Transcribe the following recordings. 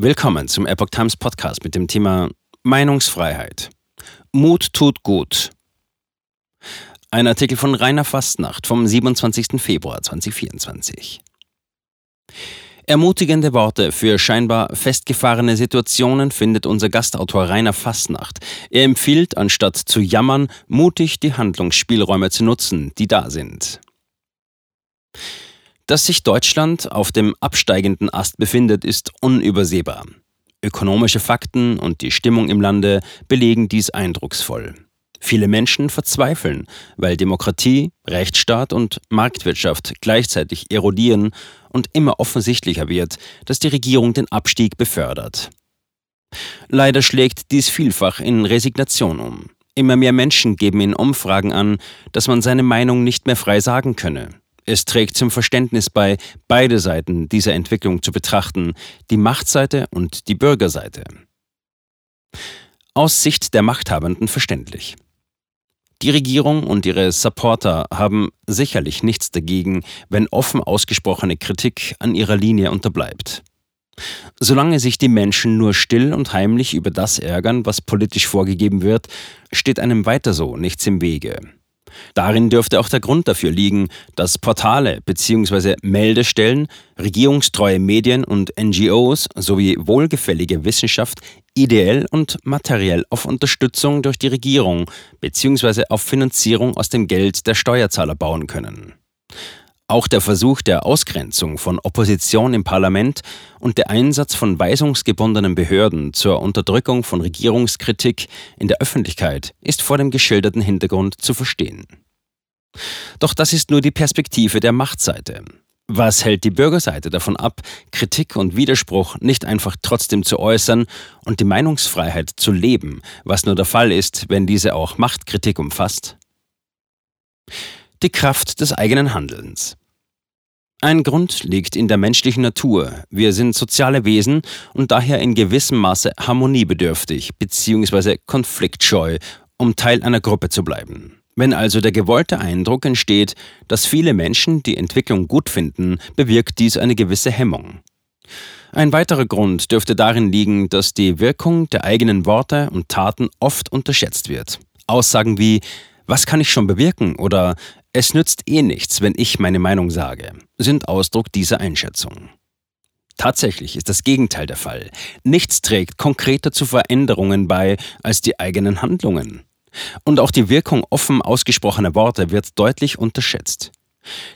Willkommen zum Epoch Times Podcast mit dem Thema Meinungsfreiheit. Mut tut gut. Ein Artikel von Rainer Fastnacht vom 27. Februar 2024. Ermutigende Worte für scheinbar festgefahrene Situationen findet unser Gastautor Rainer Fastnacht. Er empfiehlt, anstatt zu jammern, mutig die Handlungsspielräume zu nutzen, die da sind. Dass sich Deutschland auf dem absteigenden Ast befindet, ist unübersehbar. Ökonomische Fakten und die Stimmung im Lande belegen dies eindrucksvoll. Viele Menschen verzweifeln, weil Demokratie, Rechtsstaat und Marktwirtschaft gleichzeitig erodieren und immer offensichtlicher wird, dass die Regierung den Abstieg befördert. Leider schlägt dies vielfach in Resignation um. Immer mehr Menschen geben in Umfragen an, dass man seine Meinung nicht mehr frei sagen könne. Es trägt zum Verständnis bei, beide Seiten dieser Entwicklung zu betrachten, die Machtseite und die Bürgerseite. Aus Sicht der Machthabenden verständlich. Die Regierung und ihre Supporter haben sicherlich nichts dagegen, wenn offen ausgesprochene Kritik an ihrer Linie unterbleibt. Solange sich die Menschen nur still und heimlich über das ärgern, was politisch vorgegeben wird, steht einem weiter so nichts im Wege. Darin dürfte auch der Grund dafür liegen, dass Portale bzw. Meldestellen, regierungstreue Medien und NGOs sowie wohlgefällige Wissenschaft ideell und materiell auf Unterstützung durch die Regierung bzw. auf Finanzierung aus dem Geld der Steuerzahler bauen können. Auch der Versuch der Ausgrenzung von Opposition im Parlament und der Einsatz von weisungsgebundenen Behörden zur Unterdrückung von Regierungskritik in der Öffentlichkeit ist vor dem geschilderten Hintergrund zu verstehen. Doch das ist nur die Perspektive der Machtseite. Was hält die Bürgerseite davon ab, Kritik und Widerspruch nicht einfach trotzdem zu äußern und die Meinungsfreiheit zu leben, was nur der Fall ist, wenn diese auch Machtkritik umfasst? Die Kraft des eigenen Handelns. Ein Grund liegt in der menschlichen Natur. Wir sind soziale Wesen und daher in gewissem Maße harmoniebedürftig bzw. konfliktscheu, um Teil einer Gruppe zu bleiben. Wenn also der gewollte Eindruck entsteht, dass viele Menschen die Entwicklung gut finden, bewirkt dies eine gewisse Hemmung. Ein weiterer Grund dürfte darin liegen, dass die Wirkung der eigenen Worte und Taten oft unterschätzt wird. Aussagen wie was kann ich schon bewirken oder es nützt eh nichts, wenn ich meine Meinung sage, sind Ausdruck dieser Einschätzung. Tatsächlich ist das Gegenteil der Fall. Nichts trägt konkreter zu Veränderungen bei als die eigenen Handlungen. Und auch die Wirkung offen ausgesprochener Worte wird deutlich unterschätzt.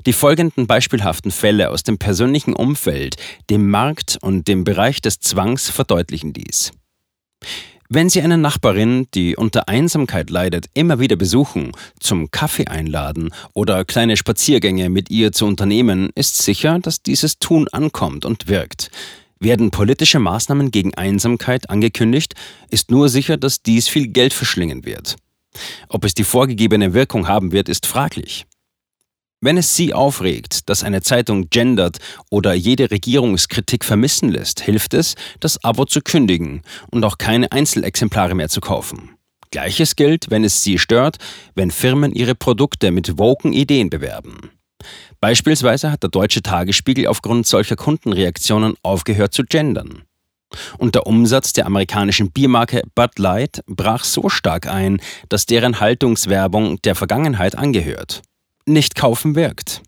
Die folgenden beispielhaften Fälle aus dem persönlichen Umfeld, dem Markt und dem Bereich des Zwangs verdeutlichen dies. Wenn Sie eine Nachbarin, die unter Einsamkeit leidet, immer wieder besuchen, zum Kaffee einladen oder kleine Spaziergänge mit ihr zu unternehmen, ist sicher, dass dieses Tun ankommt und wirkt. Werden politische Maßnahmen gegen Einsamkeit angekündigt, ist nur sicher, dass dies viel Geld verschlingen wird. Ob es die vorgegebene Wirkung haben wird, ist fraglich. Wenn es Sie aufregt, dass eine Zeitung gendert oder jede Regierungskritik vermissen lässt, hilft es, das Abo zu kündigen und auch keine Einzelexemplare mehr zu kaufen. Gleiches gilt, wenn es Sie stört, wenn Firmen ihre Produkte mit woken Ideen bewerben. Beispielsweise hat der Deutsche Tagesspiegel aufgrund solcher Kundenreaktionen aufgehört zu gendern. Und der Umsatz der amerikanischen Biermarke Bud Light brach so stark ein, dass deren Haltungswerbung der Vergangenheit angehört nicht kaufen wirkt.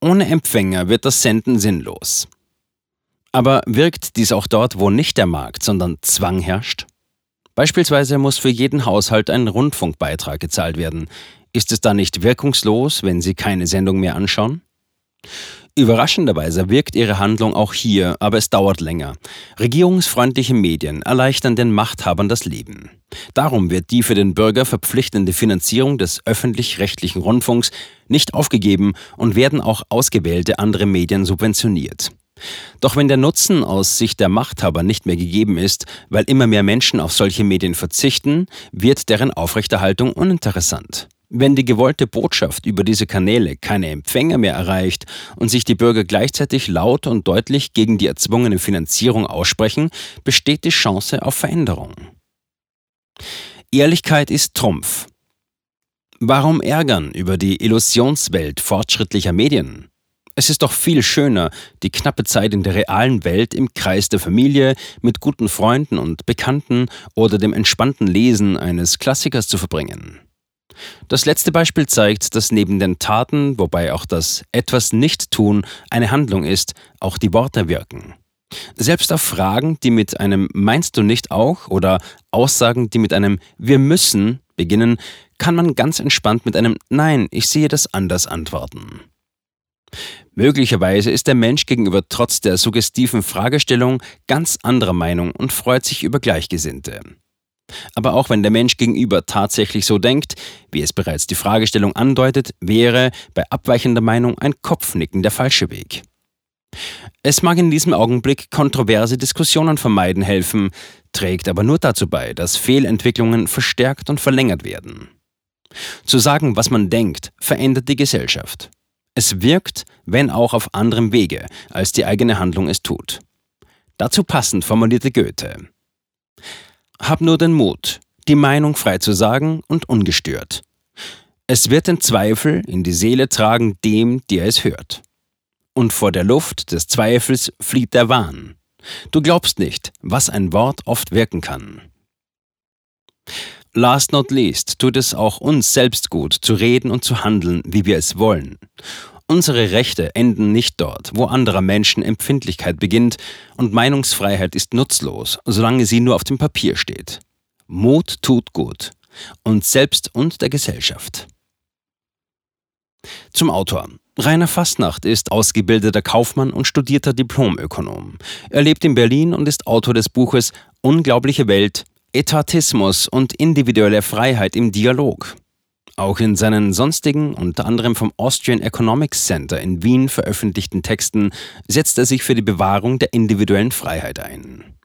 Ohne Empfänger wird das Senden sinnlos. Aber wirkt dies auch dort, wo nicht der Markt, sondern Zwang herrscht? Beispielsweise muss für jeden Haushalt ein Rundfunkbeitrag gezahlt werden. Ist es da nicht wirkungslos, wenn Sie keine Sendung mehr anschauen? Überraschenderweise wirkt ihre Handlung auch hier, aber es dauert länger. Regierungsfreundliche Medien erleichtern den Machthabern das Leben. Darum wird die für den Bürger verpflichtende Finanzierung des öffentlich-rechtlichen Rundfunks nicht aufgegeben und werden auch ausgewählte andere Medien subventioniert. Doch wenn der Nutzen aus Sicht der Machthaber nicht mehr gegeben ist, weil immer mehr Menschen auf solche Medien verzichten, wird deren Aufrechterhaltung uninteressant. Wenn die gewollte Botschaft über diese Kanäle keine Empfänger mehr erreicht und sich die Bürger gleichzeitig laut und deutlich gegen die erzwungene Finanzierung aussprechen, besteht die Chance auf Veränderung. Ehrlichkeit ist Trumpf. Warum ärgern über die Illusionswelt fortschrittlicher Medien? Es ist doch viel schöner, die knappe Zeit in der realen Welt im Kreis der Familie, mit guten Freunden und Bekannten oder dem entspannten Lesen eines Klassikers zu verbringen. Das letzte Beispiel zeigt, dass neben den Taten, wobei auch das etwas nicht tun eine Handlung ist, auch die Worte wirken. Selbst auf Fragen, die mit einem Meinst du nicht auch oder Aussagen, die mit einem Wir müssen beginnen, kann man ganz entspannt mit einem Nein, ich sehe das anders antworten. Möglicherweise ist der Mensch gegenüber trotz der suggestiven Fragestellung ganz anderer Meinung und freut sich über Gleichgesinnte. Aber auch wenn der Mensch gegenüber tatsächlich so denkt, wie es bereits die Fragestellung andeutet, wäre bei abweichender Meinung ein Kopfnicken der falsche Weg. Es mag in diesem Augenblick kontroverse Diskussionen vermeiden helfen, trägt aber nur dazu bei, dass Fehlentwicklungen verstärkt und verlängert werden. Zu sagen, was man denkt, verändert die Gesellschaft. Es wirkt, wenn auch auf anderem Wege, als die eigene Handlung es tut. Dazu passend formulierte Goethe. Hab nur den Mut, die Meinung frei zu sagen und ungestört. Es wird den Zweifel in die Seele tragen dem, der es hört. Und vor der Luft des Zweifels flieht der Wahn. Du glaubst nicht, was ein Wort oft wirken kann. Last not least tut es auch uns selbst gut, zu reden und zu handeln, wie wir es wollen. Unsere Rechte enden nicht dort, wo anderer Menschen Empfindlichkeit beginnt, und Meinungsfreiheit ist nutzlos, solange sie nur auf dem Papier steht. Mut tut gut, uns selbst und der Gesellschaft. Zum Autor. Rainer Fastnacht ist ausgebildeter Kaufmann und studierter Diplomökonom. Er lebt in Berlin und ist Autor des Buches Unglaubliche Welt, Etatismus und individuelle Freiheit im Dialog. Auch in seinen sonstigen, unter anderem vom Austrian Economics Center in Wien veröffentlichten Texten setzt er sich für die Bewahrung der individuellen Freiheit ein.